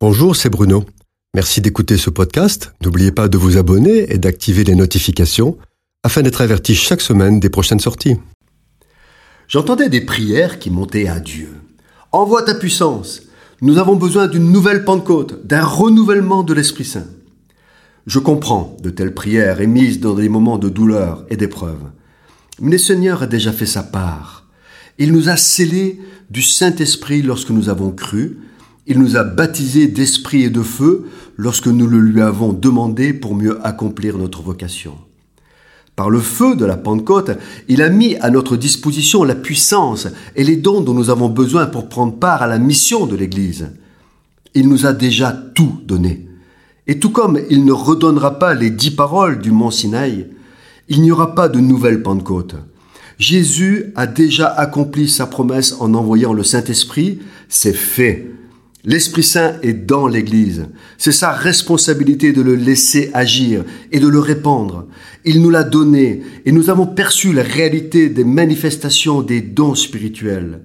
Bonjour, c'est Bruno. Merci d'écouter ce podcast. N'oubliez pas de vous abonner et d'activer les notifications afin d'être averti chaque semaine des prochaines sorties. J'entendais des prières qui montaient à Dieu. Envoie ta puissance. Nous avons besoin d'une nouvelle Pentecôte, d'un renouvellement de l'Esprit Saint. Je comprends de telles prières émises dans des moments de douleur et d'épreuve. Mais le Seigneur a déjà fait sa part. Il nous a scellés du Saint-Esprit lorsque nous avons cru il nous a baptisés d'esprit et de feu lorsque nous le lui avons demandé pour mieux accomplir notre vocation. Par le feu de la Pentecôte, il a mis à notre disposition la puissance et les dons dont nous avons besoin pour prendre part à la mission de l'Église. Il nous a déjà tout donné. Et tout comme il ne redonnera pas les dix paroles du mont Sinaï, il n'y aura pas de nouvelle Pentecôte. Jésus a déjà accompli sa promesse en envoyant le Saint-Esprit, c'est fait. L'Esprit Saint est dans l'Église. C'est sa responsabilité de le laisser agir et de le répandre. Il nous l'a donné et nous avons perçu la réalité des manifestations des dons spirituels.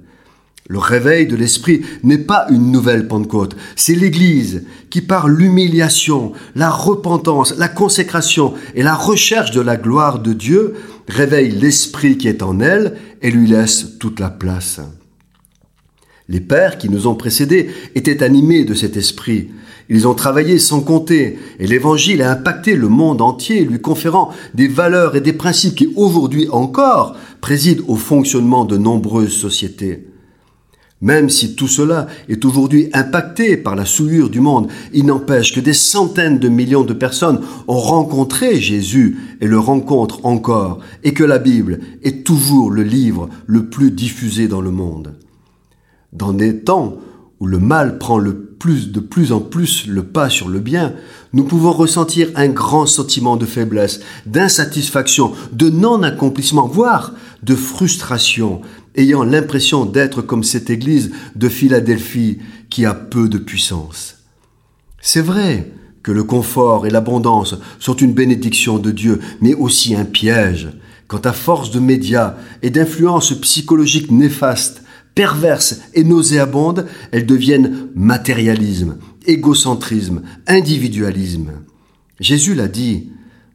Le réveil de l'Esprit n'est pas une nouvelle Pentecôte, c'est l'Église qui par l'humiliation, la repentance, la consécration et la recherche de la gloire de Dieu réveille l'Esprit qui est en elle et lui laisse toute la place. Les pères qui nous ont précédés étaient animés de cet esprit. Ils ont travaillé sans compter, et l'Évangile a impacté le monde entier, lui conférant des valeurs et des principes qui aujourd'hui encore président au fonctionnement de nombreuses sociétés. Même si tout cela est aujourd'hui impacté par la souillure du monde, il n'empêche que des centaines de millions de personnes ont rencontré Jésus et le rencontrent encore, et que la Bible est toujours le livre le plus diffusé dans le monde. Dans des temps où le mal prend de plus en plus le pas sur le bien, nous pouvons ressentir un grand sentiment de faiblesse, d'insatisfaction, de non-accomplissement, voire de frustration, ayant l'impression d'être comme cette église de Philadelphie qui a peu de puissance. C'est vrai que le confort et l'abondance sont une bénédiction de Dieu, mais aussi un piège. Quand à force de médias et d'influences psychologiques néfastes, perverses et nauséabondes, elles deviennent matérialisme, égocentrisme, individualisme. Jésus l'a dit,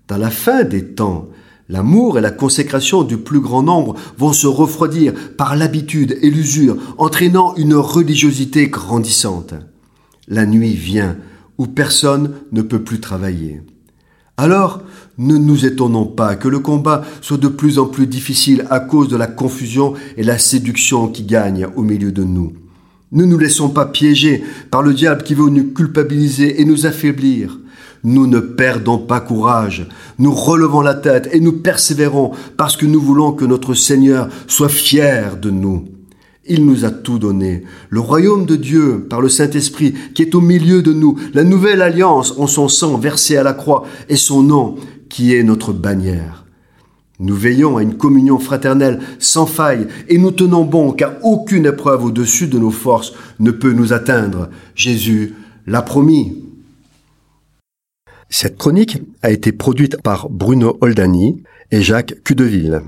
dans la fin des temps, l'amour et la consécration du plus grand nombre vont se refroidir par l'habitude et l'usure, entraînant une religiosité grandissante. La nuit vient où personne ne peut plus travailler. Alors, ne nous étonnons pas que le combat soit de plus en plus difficile à cause de la confusion et la séduction qui gagnent au milieu de nous. Ne nous laissons pas piéger par le diable qui veut nous culpabiliser et nous affaiblir. Nous ne perdons pas courage, nous relevons la tête et nous persévérons parce que nous voulons que notre Seigneur soit fier de nous. Il nous a tout donné. Le royaume de Dieu, par le Saint-Esprit, qui est au milieu de nous, la nouvelle alliance en son sang versé à la croix, et son nom, qui est notre bannière. Nous veillons à une communion fraternelle sans faille, et nous tenons bon, car aucune épreuve au-dessus de nos forces ne peut nous atteindre. Jésus l'a promis. Cette chronique a été produite par Bruno Oldani et Jacques Cudeville.